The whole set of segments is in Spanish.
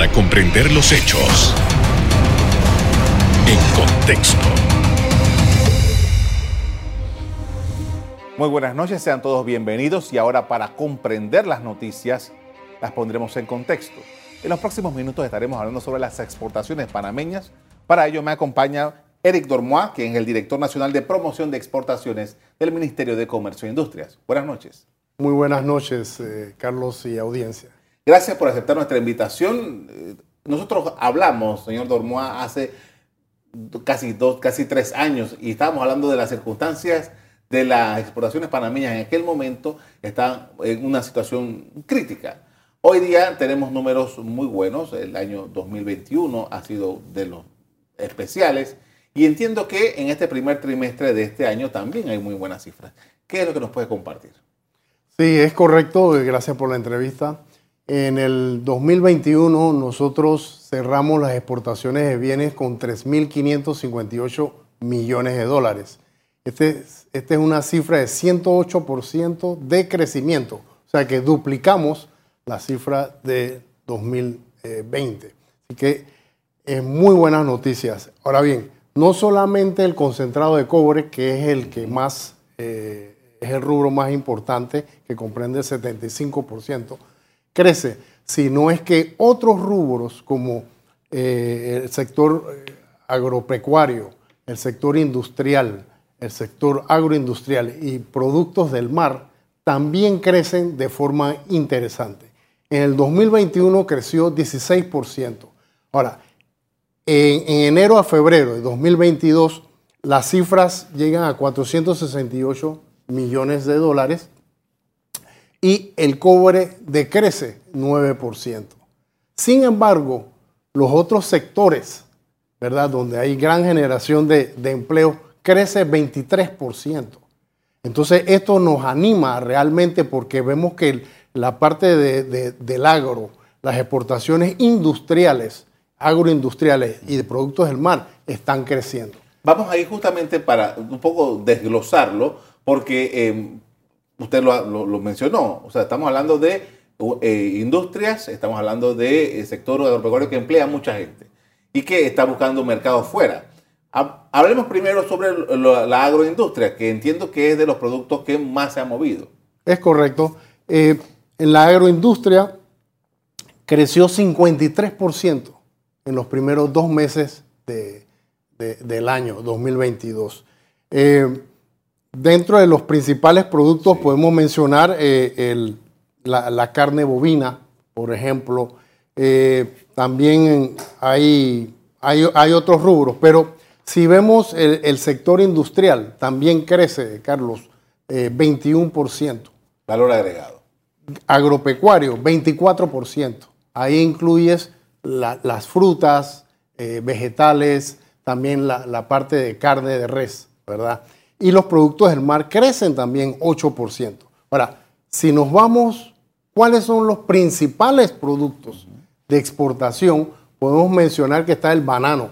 para comprender los hechos en contexto. Muy buenas noches, sean todos bienvenidos y ahora para comprender las noticias las pondremos en contexto. En los próximos minutos estaremos hablando sobre las exportaciones panameñas. Para ello me acompaña Eric Dormois, quien es el director nacional de promoción de exportaciones del Ministerio de Comercio e Industrias. Buenas noches. Muy buenas noches, eh, Carlos y audiencia. Gracias por aceptar nuestra invitación. Eh, nosotros hablamos, señor Dormois, hace casi dos, casi tres años y estábamos hablando de las circunstancias de las exportaciones panameñas en aquel momento estaban en una situación crítica. Hoy día tenemos números muy buenos. El año 2021 ha sido de los especiales y entiendo que en este primer trimestre de este año también hay muy buenas cifras. ¿Qué es lo que nos puede compartir? Sí, es correcto. Gracias por la entrevista. En el 2021 nosotros cerramos las exportaciones de bienes con 3.558 millones de dólares. Este, esta es una cifra de 108% de crecimiento, o sea que duplicamos la cifra de 2020. Así que es muy buenas noticias. Ahora bien, no solamente el concentrado de cobre, que es el que más, eh, es el rubro más importante, que comprende el 75%, crece, sino es que otros rubros como eh, el sector eh, agropecuario, el sector industrial, el sector agroindustrial y productos del mar también crecen de forma interesante. En el 2021 creció 16%. Ahora, en, en, enero a febrero de 2022, las cifras llegan a 468 millones de dólares y el cobre decrece 9%. Sin embargo, los otros sectores, ¿verdad? Donde hay gran generación de, empleo, crece 23%. Entonces, esto nos anima realmente porque vemos que la parte del agro, las exportaciones industriales, agroindustriales y de productos del mar están creciendo. Vamos ahí justamente para un poco desglosarlo, porque eh, usted lo, mencionó, o sea, estamos hablando de eh, industrias, estamos hablando de eh, sector agropecuario que emplea mucha gente y que está buscando mercados fuera. Hablemos primero sobre la agroindustria, que entiendo que es de los productos que más se ha movido. Es correcto. Eh, en la agroindustria creció 53% en los primeros dos meses del año 2022. Dentro de los principales productos podemos mencionar eh, la, carne bovina, por ejemplo. Eh, también hay, hay, otros rubros, pero si vemos el, sector industrial, también crece, Carlos, 21%. Eh, Valor agregado. Agropecuario, 24%. Ahí incluyes las frutas, vegetales, también la, la parte de carne de res, ¿verdad? Y los productos del mar crecen también 8%. Ahora, si nos vamos, ¿cuáles son los principales productos de exportación? Podemos mencionar que está el banano,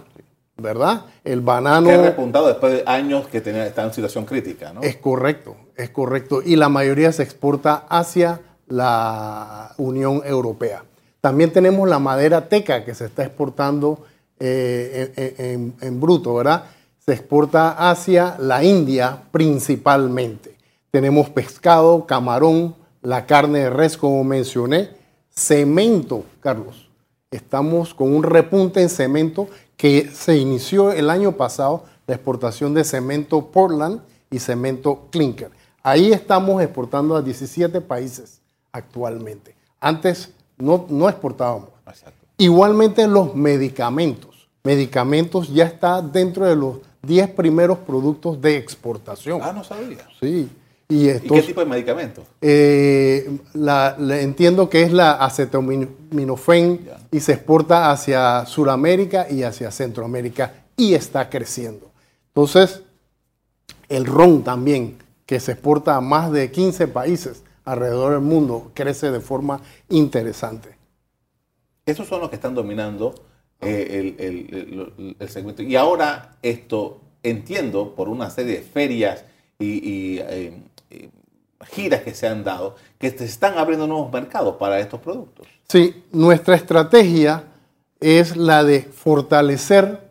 ¿verdad? El banano... Que ha repuntado después de años que tenía, está en situación crítica, ¿no? Es correcto, es correcto. Y la mayoría se exporta hacia la Unión Europea. También tenemos la madera teca que se está exportando eh, en bruto, ¿verdad? Se exporta hacia la India principalmente. Tenemos pescado, camarón, la carne de res, como mencioné, cemento, Carlos. Estamos con un repunte en cemento que se inició el año pasado, la exportación de cemento Portland y cemento Clinker. Ahí estamos exportando a 17 países actualmente. Antes no, no exportábamos. Igualmente los medicamentos. Medicamentos ya está dentro de los 10 primeros productos de exportación. Ah, no sabía. Sí. ¿Y, qué tipo de medicamentos? Eh, entiendo que es la acetaminofén y se exporta hacia Sudamérica y hacia Centroamérica y está creciendo. Entonces, el ron también, que se exporta a más de 15 países alrededor del mundo, crece de forma interesante. Esos son los que están dominando eh, el, segmento. Y ahora esto entiendo por una serie de ferias y, eh, eh, giras que se han dado, que se están abriendo nuevos mercados para estos productos. Sí, nuestra estrategia es la de fortalecer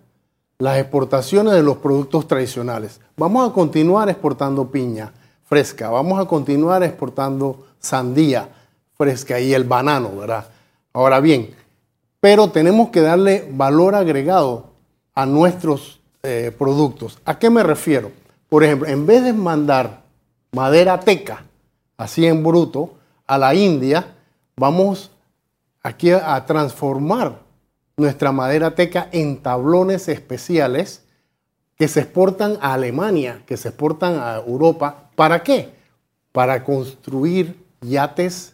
las exportaciones de los productos tradicionales. Vamos a continuar exportando piña fresca, vamos a continuar exportando sandía fresca y el banano, ¿verdad? Ahora bien, pero tenemos que darle valor agregado a nuestros eh, productos. ¿A qué me refiero? Por ejemplo, en vez de mandar madera teca, así en bruto, a la India, vamos aquí a transformar nuestra madera teca en tablones especiales que se exportan a Alemania, que se exportan a Europa. ¿Para qué? Para construir yates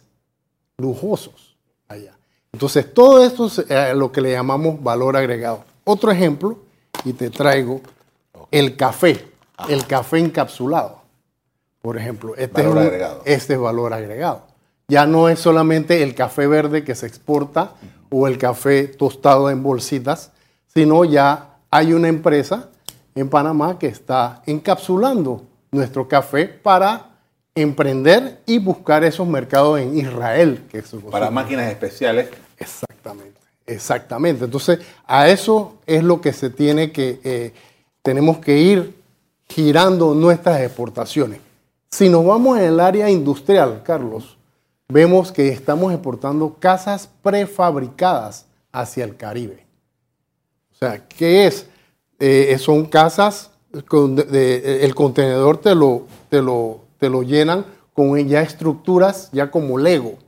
lujosos allá. Entonces, todo esto es eh, lo que le llamamos valor agregado. Otro ejemplo, y te traigo el café, el café encapsulado. Por ejemplo, este, Valor es, agregado. este es valor agregado. Ya no es solamente el café verde que se exporta o el café tostado en bolsitas, sino ya hay una empresa en Panamá que está encapsulando nuestro café para emprender y buscar esos mercados en Israel. Que es su- Para máquinas especiales. Exactamente, exactamente. Entonces, a eso es lo que se tiene que, eh, tenemos que ir girando nuestras exportaciones. Si nos vamos en el área industrial, Carlos, vemos que estamos exportando casas prefabricadas hacia el Caribe. O sea, ¿qué es? Eh, son casas, con el contenedor te lo, te, lo, te lo llenan con ya estructuras, ya como Lego.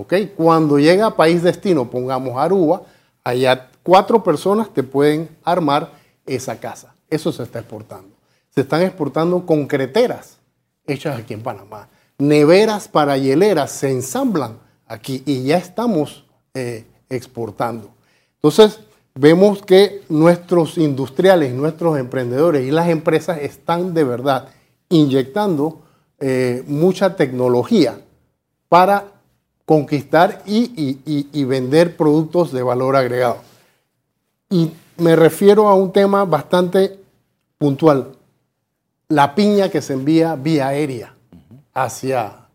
¿Ok? Cuando llega a país destino, pongamos Aruba, allá cuatro personas te pueden armar esa casa. Eso se está exportando. Se están exportando concreteras hechas aquí en Panamá. Neveras para hieleras se ensamblan aquí y ya estamos eh, exportando. Entonces, vemos que nuestros industriales, nuestros emprendedores y las empresas están de verdad inyectando eh, mucha tecnología para conquistar y, y- y- vender productos de valor agregado. Y me refiero a un tema bastante puntual. La piña que se envía vía aérea hacia,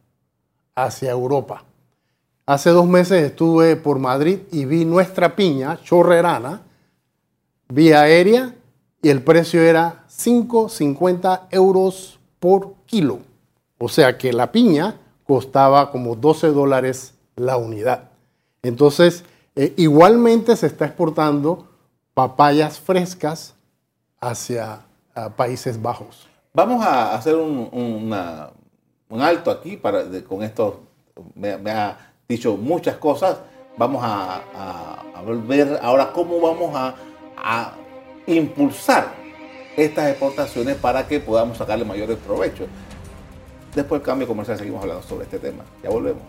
hacia Europa. Hace dos meses estuve por Madrid y vi nuestra piña chorrerana vía aérea y el precio era 5,50 euros por kilo. O sea que la piña costaba como 12 dólares la unidad. Entonces, eh, igualmente se está exportando papayas frescas hacia Países Bajos. Vamos a hacer un, alto aquí para, con esto. Me, me ha dicho muchas cosas. Vamos a, ver ahora cómo vamos a impulsar estas exportaciones para que podamos sacarle mayores provechos. Después del cambio comercial seguimos hablando sobre este tema. Ya volvemos.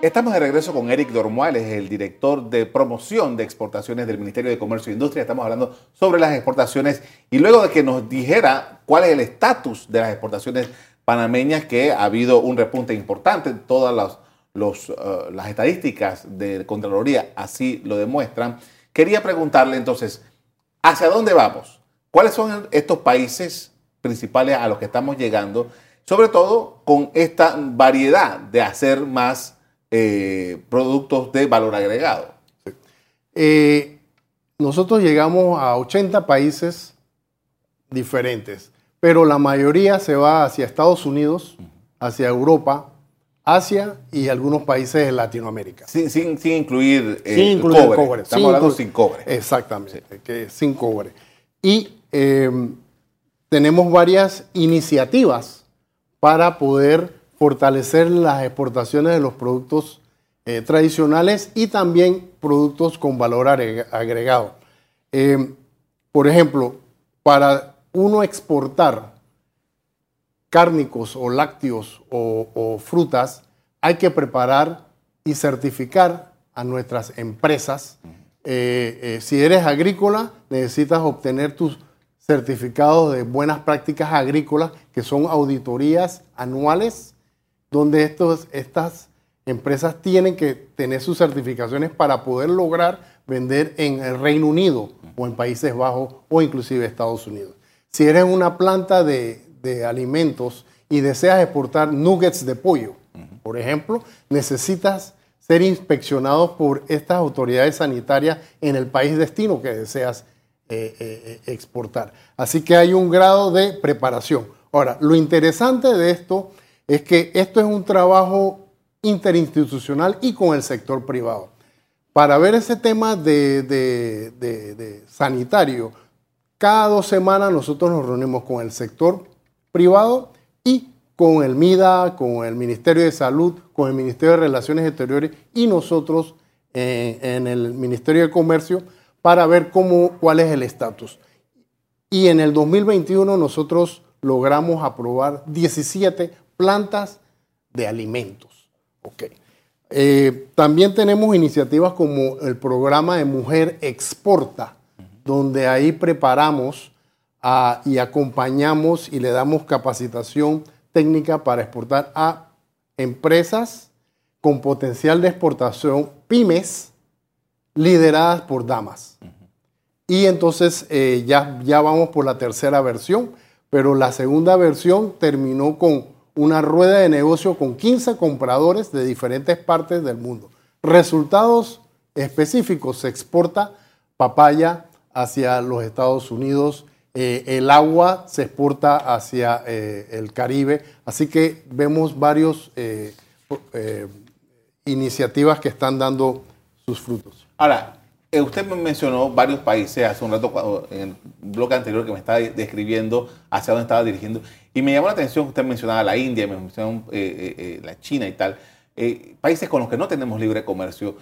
Estamos de regreso con Eric Dormuales, el director de promoción de exportaciones del Ministerio de Comercio e Industria. Estamos hablando sobre las exportaciones y luego de que nos dijera cuál es el estatus de las exportaciones panameñas, que ha habido un repunte importante, todas las, eh, las estadísticas de Contraloría así lo demuestran. Quería preguntarle entonces, ¿hacia dónde vamos? ¿Cuáles son estos países principales a los que estamos llegando? Sobre todo con esta variedad de hacer más eh, productos de valor agregado. Eh, nosotros llegamos a 80 países diferentes, pero la mayoría se va hacia Estados Unidos, hacia Europa, Asia y algunos países de Latinoamérica. Sin, sin, sin incluir, eh, Sin incluir cobre. cobre. Estamos Sin hablando incluir- sin cobre. Exactamente, que es sin cobre. Y eh, tenemos varias iniciativas para poder fortalecer las exportaciones de los productos eh, tradicionales y también productos con valor agre- agregado. Eh, por ejemplo, para uno exportar cárnicos o lácteos o, frutas, hay que preparar y certificar a nuestras empresas. Eh, eh, si eres agrícola, necesitas obtener tus certificados de buenas prácticas agrícolas, que son auditorías anuales, donde estos, estas empresas tienen que tener sus certificaciones para poder lograr vender en el Reino Unido o en Países Bajos o inclusive Estados Unidos. Si eres una planta de, de alimentos y deseas exportar nuggets de pollo, por ejemplo, necesitas ser inspeccionado por estas autoridades sanitarias en el país destino que deseas eh, eh, exportar. Así que hay un grado de preparación. Ahora, lo interesante de esto es que esto es un trabajo interinstitucional y con el sector privado. Para ver ese tema de, sanitario, cada dos semanas nosotros nos reunimos con el sector privado y con el MIDA, con el Ministerio de Salud, con el Ministerio de Relaciones Exteriores y nosotros eh, en el Ministerio de Comercio para ver cómo, cuál es el estatus. Y en el 2021 nosotros logramos aprobar 17 plantas de alimentos. Okay. Eh, también tenemos iniciativas como el programa de Mujer Exporta, donde ahí preparamos y acompañamos y le damos capacitación técnica para exportar a empresas con potencial de exportación, pymes, lideradas por damas. Y entonces eh, ya, ya vamos por la tercera versión, pero la segunda versión terminó con una rueda de negocio con 15 compradores de diferentes partes del mundo. Resultados específicos, se exporta papaya hacia los Estados Unidos, eh, el agua se exporta hacia eh, el Caribe, así que vemos varias iniciativas que están dando sus frutos. Ahora, eh, usted me mencionó varios países hace un rato en el bloque anterior que me estaba describiendo hacia dónde estaba dirigiendo. Y me llamó la atención que usted mencionaba la India, me mencionó eh, eh, la China y tal. Países con los que no tenemos libre comercio.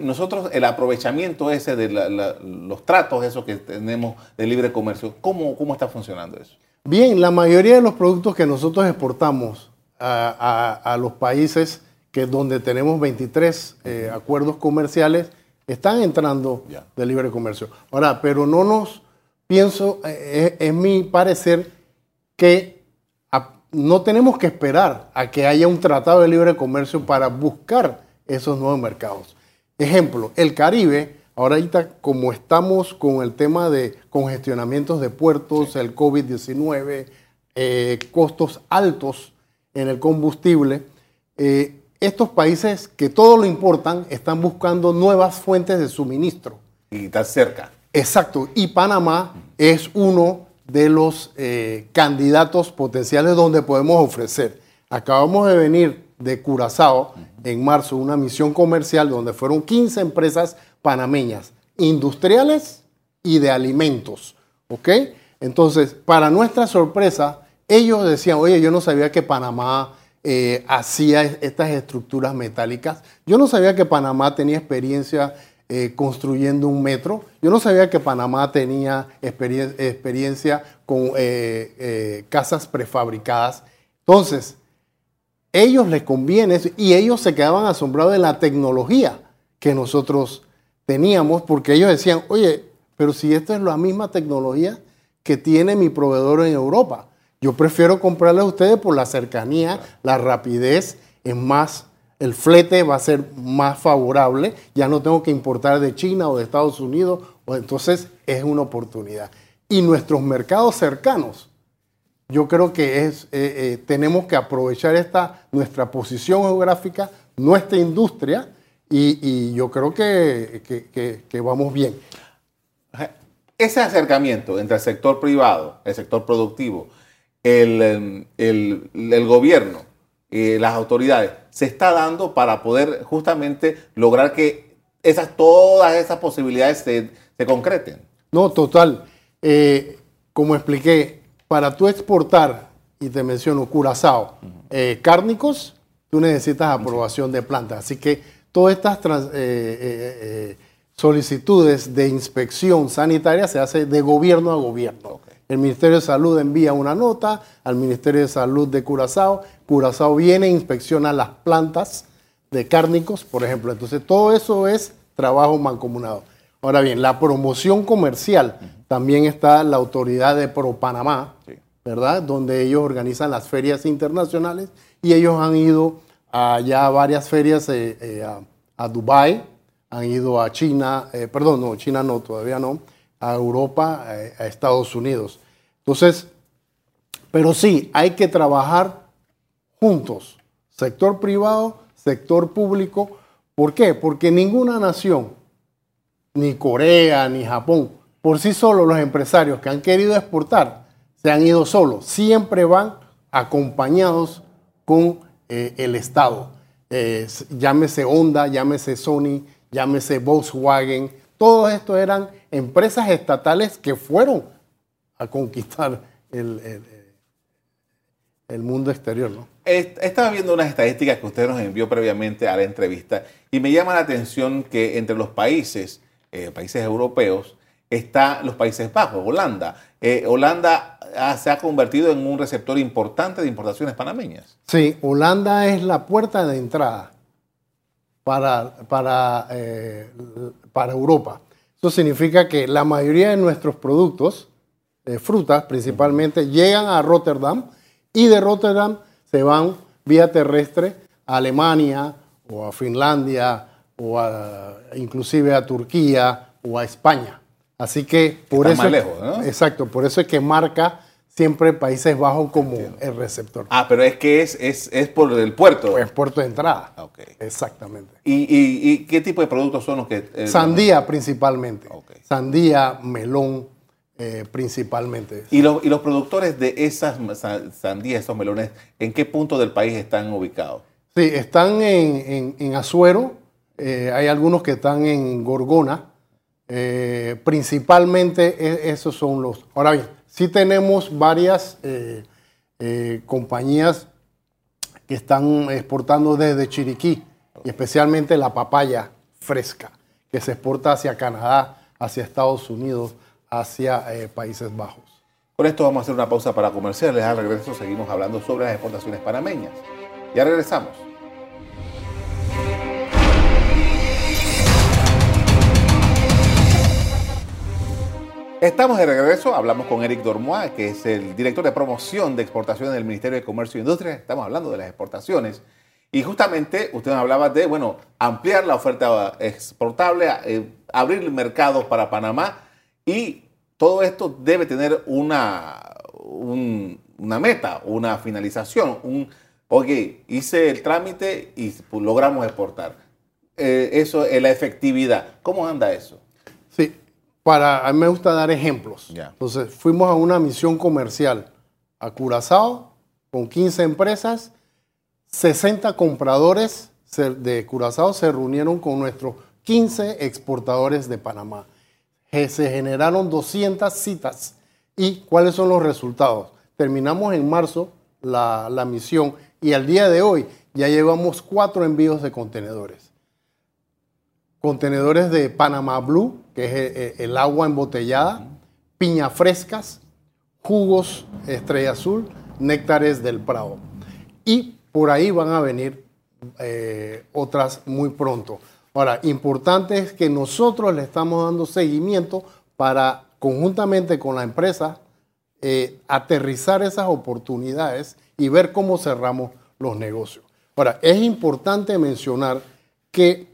nosotros, el aprovechamiento ese de los tratos, esos que tenemos de libre comercio, ¿cómo, ¿cómo está funcionando eso? Bien, la mayoría de los productos que nosotros exportamos a, a, a los países que donde tenemos 23 acuerdos comerciales, están entrando de libre comercio. Ahora, pero no nos pienso, eh, es, mi parecer que no tenemos que esperar a que haya un tratado de libre comercio para buscar esos nuevos mercados. Ejemplo, el Caribe, ahorita como estamos con el tema de congestionamientos de puertos, el COVID-19, eh, costos altos en el combustible, eh, estos países que todo lo importan están buscando nuevas fuentes de suministro. Y está cerca. Exacto. Y Panamá es uno de los eh, candidatos potenciales donde podemos ofrecer. Acabamos de venir de Curazao en marzo, una misión comercial donde fueron 15 empresas panameñas, industriales y de alimentos. ¿Ok? Entonces, para nuestra sorpresa, ellos decían, oye, yo no sabía que Panamá eh, hacía estas estructuras metálicas. Yo no sabía que Panamá tenía experiencia eh, construyendo un metro. Yo no sabía que Panamá tenía experiencia con eh, casas prefabricadas. Entonces, ellos les conviene y ellos se quedaban asombrados de la tecnología que nosotros teníamos porque ellos decían, oye, pero si esta es la misma tecnología que tiene mi proveedor en Europa. Yo prefiero comprarle a ustedes por la cercanía, la rapidez, es más, el flete va a ser más favorable, ya no tengo que importar de China o de Estados Unidos, o entonces es una oportunidad. Y nuestros mercados cercanos, yo creo que es, eh, eh, tenemos que aprovechar esta, nuestra posición geográfica, nuestra industria, y, yo creo que, vamos bien. Ese acercamiento entre el sector privado, el sector productivo, el, el, gobierno, y las autoridades, se está dando para poder justamente lograr que esas, todas esas posibilidades se, se concreten. No, total. Eh, como expliqué, para tú exportar, y te menciono Curazao, eh, cárnicos, tú necesitas aprobación de planta. Así que todas estas eh, solicitudes de inspección sanitaria se hace de gobierno a gobierno. El Ministerio de Salud envía una nota al Ministerio de Salud de Curazao. Curazao viene e inspecciona las plantas de cárnicos, por ejemplo. Entonces, todo eso es trabajo mancomunado. Ahora bien, la promoción comercial, también está la autoridad de Pro Panamá, ¿verdad? Donde ellos organizan las ferias internacionales y ellos han ido a ya varias ferias eh, eh, a, Dubái, han ido a China, eh, perdón, no, China no, todavía no, a Europa, a Estados Unidos. Entonces, Pero sí, hay que trabajar juntos, sector privado, sector público. ¿Por qué? Porque ninguna nación, ni Corea, ni Japón, por sí solos los empresarios que han querido exportar, se han ido solos. Siempre van acompañados con eh, el Estado. Eh, llámese Honda, llámese Sony, llámese Volkswagen. Todos estos eran empresas estatales que fueron a conquistar el, el, mundo exterior. ¿no? Estaba viendo unas estadísticas que usted nos envió previamente a la entrevista y me llama la atención que entre los países, eh, países europeos, está los Países Bajos, Holanda. Eh, Holanda se ha convertido en un receptor importante de importaciones panameñas. Sí, Holanda es la puerta de entrada para, para, eh, para Europa. Eso significa que la mayoría de nuestros productos, de frutas principalmente, llegan a Rotterdam y de Rotterdam se van vía terrestre a Alemania o a Finlandia o inclusive a Turquía o a España. Así que por eso. Más lejos, ¿no? Exacto, por eso es que marca siempre Países Bajos como el receptor. Ah, pero es que es, es, por el puerto. Es puerto de entrada. Ah, ok. Exactamente. ¿Y, qué tipo de productos son los que.? Eh, Sandía principalmente. Sandía, melón. Eh, principalmente. ¿Y los, ¿Y los productores de esas sandías, esos melones, en qué punto del país están ubicados? Sí, están en, Azuero, eh, hay algunos que están en Gorgona, principalmente e, esos son los. Ahora bien, sí tenemos varias eh, eh, compañías que están exportando desde Chiriquí, y especialmente la papaya fresca, que se exporta hacia Canadá, hacia Estados Unidos, hacia Países Bajos. Con esto vamos a hacer una pausa para comerciales. Al regreso seguimos hablando sobre las exportaciones panameñas. Ya regresamos. Estamos de regreso, hablamos con Eric Dormois, que es el director de promoción de exportaciones del Ministerio de Comercio e Industria. Estamos hablando de las exportaciones. Y justamente usted nos hablaba de, bueno, ampliar la oferta exportable, eh, abrir mercados para Panamá y todo esto debe tener una, una meta, una finalización, un, oye, hice el trámite y logramos exportar. Eh, eso es la efectividad. ¿Cómo anda eso? Para, a mí me gusta dar ejemplos. Entonces, fuimos a una misión comercial a Curazao con 15 empresas, 60 compradores de Curazao se reunieron con nuestros 15 exportadores de Panamá. Se generaron 200 citas. ¿Y cuáles son los resultados? Terminamos en marzo la, la misión y al día de hoy ya llevamos cuatro envíos de contenedores contenedores de Panama Blue, que es el, agua embotellada, piña frescas, jugos Estrella Azul, néctares del Prado. Y por ahí van a venir eh, otras muy pronto. Ahora, importante es que nosotros le estamos dando seguimiento para, conjuntamente con la empresa, eh, aterrizar esas oportunidades y ver cómo cerramos los negocios. Ahora, es importante mencionar que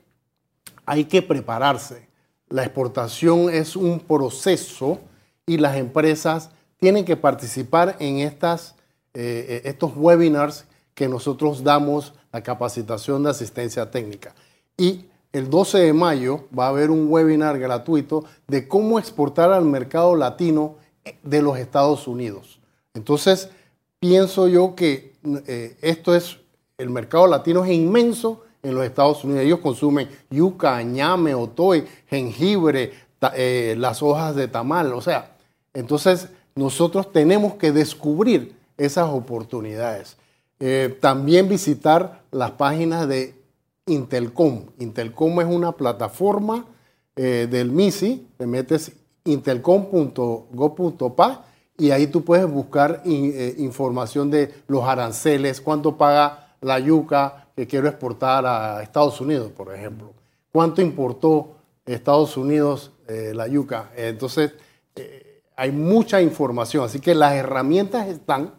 hay que prepararse. La exportación es un proceso y las empresas tienen que participar en estas, eh, estos webinars que nosotros damos la capacitación de asistencia técnica. Y el 12 de mayo va a haber un webinar gratuito de cómo exportar al mercado latino de los Estados Unidos. Entonces, pienso yo que eh, esto es, el mercado latino es inmenso en los Estados Unidos. Ellos consumen yuca, ñame, otoy, jengibre, eh, las hojas de tamal. O sea, entonces nosotros tenemos que descubrir esas oportunidades. Eh, también visitar las páginas de Intelcom. Intelcom es una plataforma eh, del MISI, te metes intelcom.go.pa y ahí tú puedes buscar información de los aranceles, cuánto paga la yuca, que quiero exportar a Estados Unidos, por ejemplo. ¿Cuánto importó Estados Unidos eh, la yuca? Entonces, eh, hay mucha información, así que las herramientas están.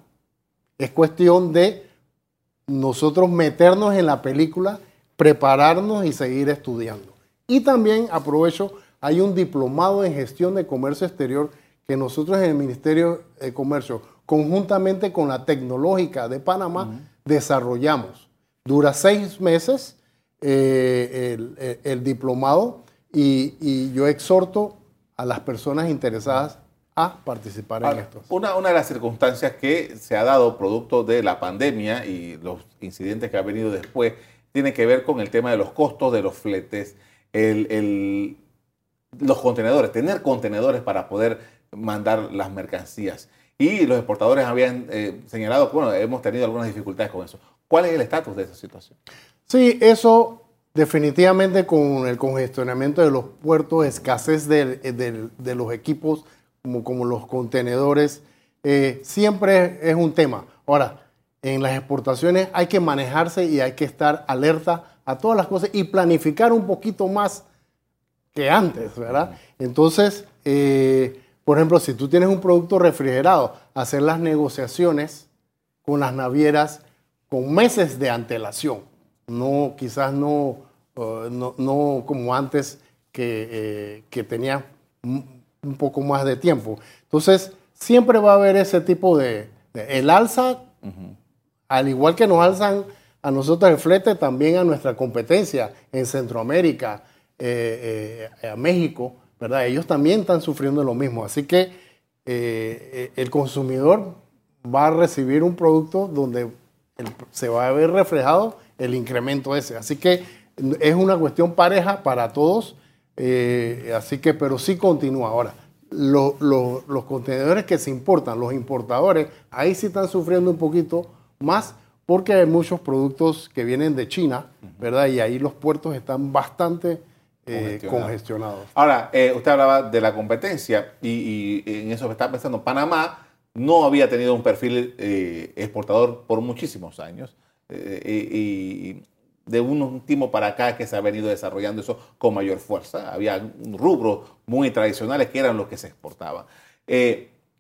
Es cuestión de nosotros meternos en la película, prepararnos y seguir estudiando. Y también aprovecho, hay un diplomado en gestión de comercio exterior que nosotros en el Ministerio de Comercio, conjuntamente con la tecnológica de Panamá, desarrollamos. Dura seis meses eh, el, diplomado y, yo exhorto a las personas interesadas a participar en esto. Una, una de las circunstancias que se ha dado producto de la pandemia y los incidentes que han venido después tiene que ver con el tema de los costos de los fletes, el, los contenedores, tener contenedores para poder mandar las mercancías. Y los exportadores habían eh, señalado que bueno, hemos tenido algunas dificultades con eso. ¿Cuál es el estatus de esa situación? Sí, eso definitivamente con el congestionamiento de los puertos, escasez de, los equipos como, como los contenedores, eh, siempre es un tema. Ahora, en las exportaciones hay que manejarse y hay que estar alerta a todas las cosas y planificar un poquito más que antes, ¿verdad? Entonces, eh, por ejemplo, si tú tienes un producto refrigerado, hacer las negociaciones con las navieras con meses de antelación. No, quizás no, uh, no, como antes que, eh, que, tenía un poco más de tiempo. Entonces, siempre va a haber ese tipo de... el alza, al igual que nos alzan a nosotros el flete, también a nuestra competencia en Centroamérica, eh, a México, ¿verdad? Ellos también están sufriendo lo mismo. Así que eh, eh, el consumidor va a recibir un producto donde se va a ver reflejado el incremento ese. Así que es una cuestión pareja para todos. Eh, así que, pero sí continúa. Ahora, los contenedores que se importan, los importadores, ahí sí están sufriendo un poquito más porque hay muchos productos que vienen de China, ¿verdad? Y ahí los puertos están bastante eh, congestionados. Ahora, eh, usted hablaba de la competencia y, en eso me está pensando. Panamá no había tenido un perfil eh, exportador por muchísimos años y de un tiempo para acá que se ha venido desarrollando eso con mayor fuerza. Había rubros muy tradicionales que eran los que se exportaban.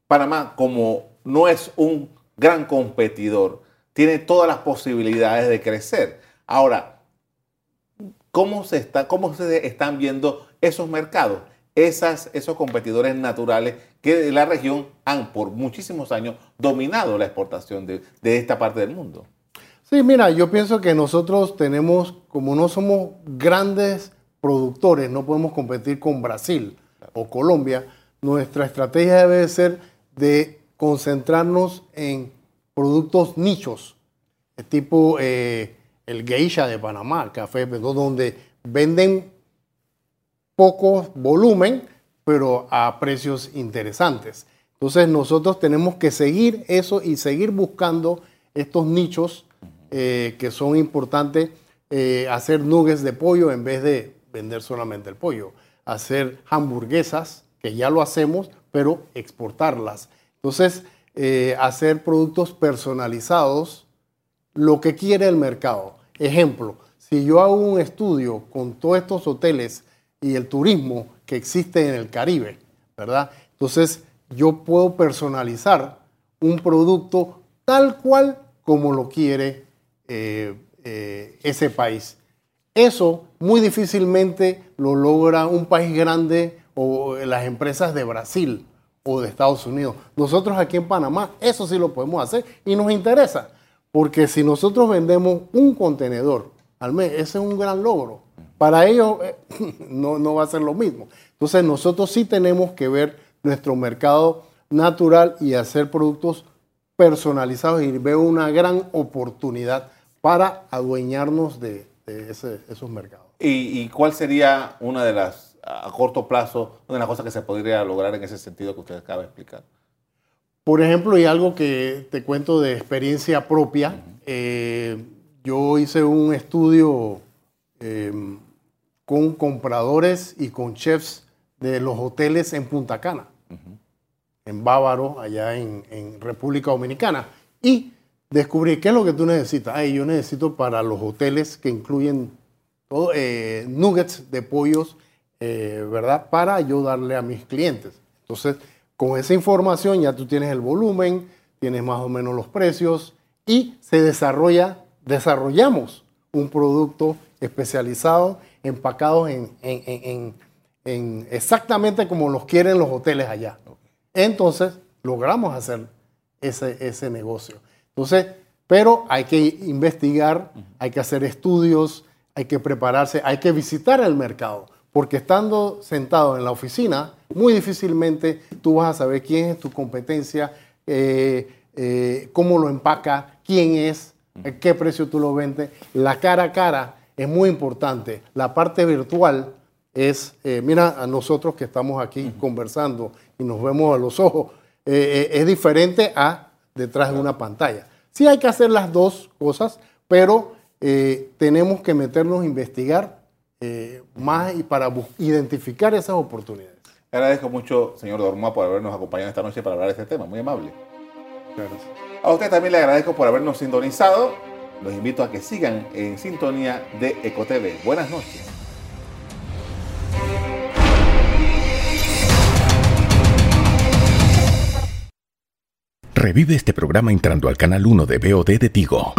Panamá, como no es un gran competidor, tiene todas las posibilidades de crecer. Ahora, cómo se, está, cómo se están viendo esos mercados, esas, esos competidores naturales que de la región han por muchísimos años dominado la exportación de, esta parte del mundo. Sí, mira, yo pienso que nosotros tenemos, como no somos grandes productores, no podemos competir con Brasil o Colombia, nuestra estrategia debe ser de concentrarnos en productos nichos, tipo eh, el geisha de Panamá, el café, donde venden poco volumen, pero a precios interesantes. Entonces nosotros tenemos que seguir eso y seguir buscando estos nichos eh, que son importantes, eh, hacer nuggets de pollo en vez de vender solamente el pollo, hacer hamburguesas, que ya lo hacemos, pero exportarlas. Entonces, eh, hacer productos personalizados, lo que quiere el mercado. Ejemplo, si yo hago un estudio con todos estos hoteles y el turismo que existe en el Caribe, ¿verdad? Entonces yo puedo personalizar un producto tal cual como lo quiere eh, eh, ese país. Eso muy difícilmente lo logra un país grande o las empresas de Brasil o de Estados Unidos. Nosotros aquí en Panamá, eso sí lo podemos hacer y nos interesa. Porque si nosotros vendemos un contenedor al mes, ese es un gran logro. Para ellos eh, no, va a ser lo mismo. Entonces nosotros sí tenemos que ver nuestro mercado natural y hacer productos personalizados y veo una gran oportunidad para adueñarnos de, esos mercados. ¿Y, cuál sería una de las, a corto plazo, una de las cosas que se podría lograr en ese sentido que usted acaba de explicar? Por ejemplo, y algo que te cuento de experiencia propia, eh, yo hice un estudio eh, con compradores y con chefs de los hoteles en Punta Cana, en Bávaro, allá en, República Dominicana, y descubrí qué es lo que tú necesitas. yo necesito para los hoteles que incluyen eh, nuggets de pollos, ¿verdad? Para yo darle a mis clientes. Entonces, con esa información ya tú tienes el volumen, tienes más o menos los precios y se desarrolla, desarrollamos un producto especializado, empacado en, exactamente como los quieren los hoteles allá. Entonces, logramos hacer ese, ese negocio. Entonces, pero hay que investigar, hay que hacer estudios, hay que prepararse, hay que visitar el mercado, porque estando sentado en la oficina, muy difícilmente tú vas a saber quién es tu competencia, eh, eh, cómo lo empaca, quién es, qué precio tú lo vendes. La cara a cara es muy importante. La parte virtual es, eh, mira, a nosotros que estamos aquí conversando y nos vemos a los ojos, es diferente a detrás de una pantalla. Sí hay que hacer las dos cosas, pero eh, tenemos que meternos a investigar eh, más y para identificar esas oportunidades. Agradezco mucho, señor Dormoa, por habernos acompañado esta noche para hablar de este tema. Muy amable. Gracias. A usted también le agradezco por habernos sintonizado. Los invito a que sigan en sintonía de EcoTV. Buenas noches. Revive este programa entrando al canal 1 de BOD de Tigo.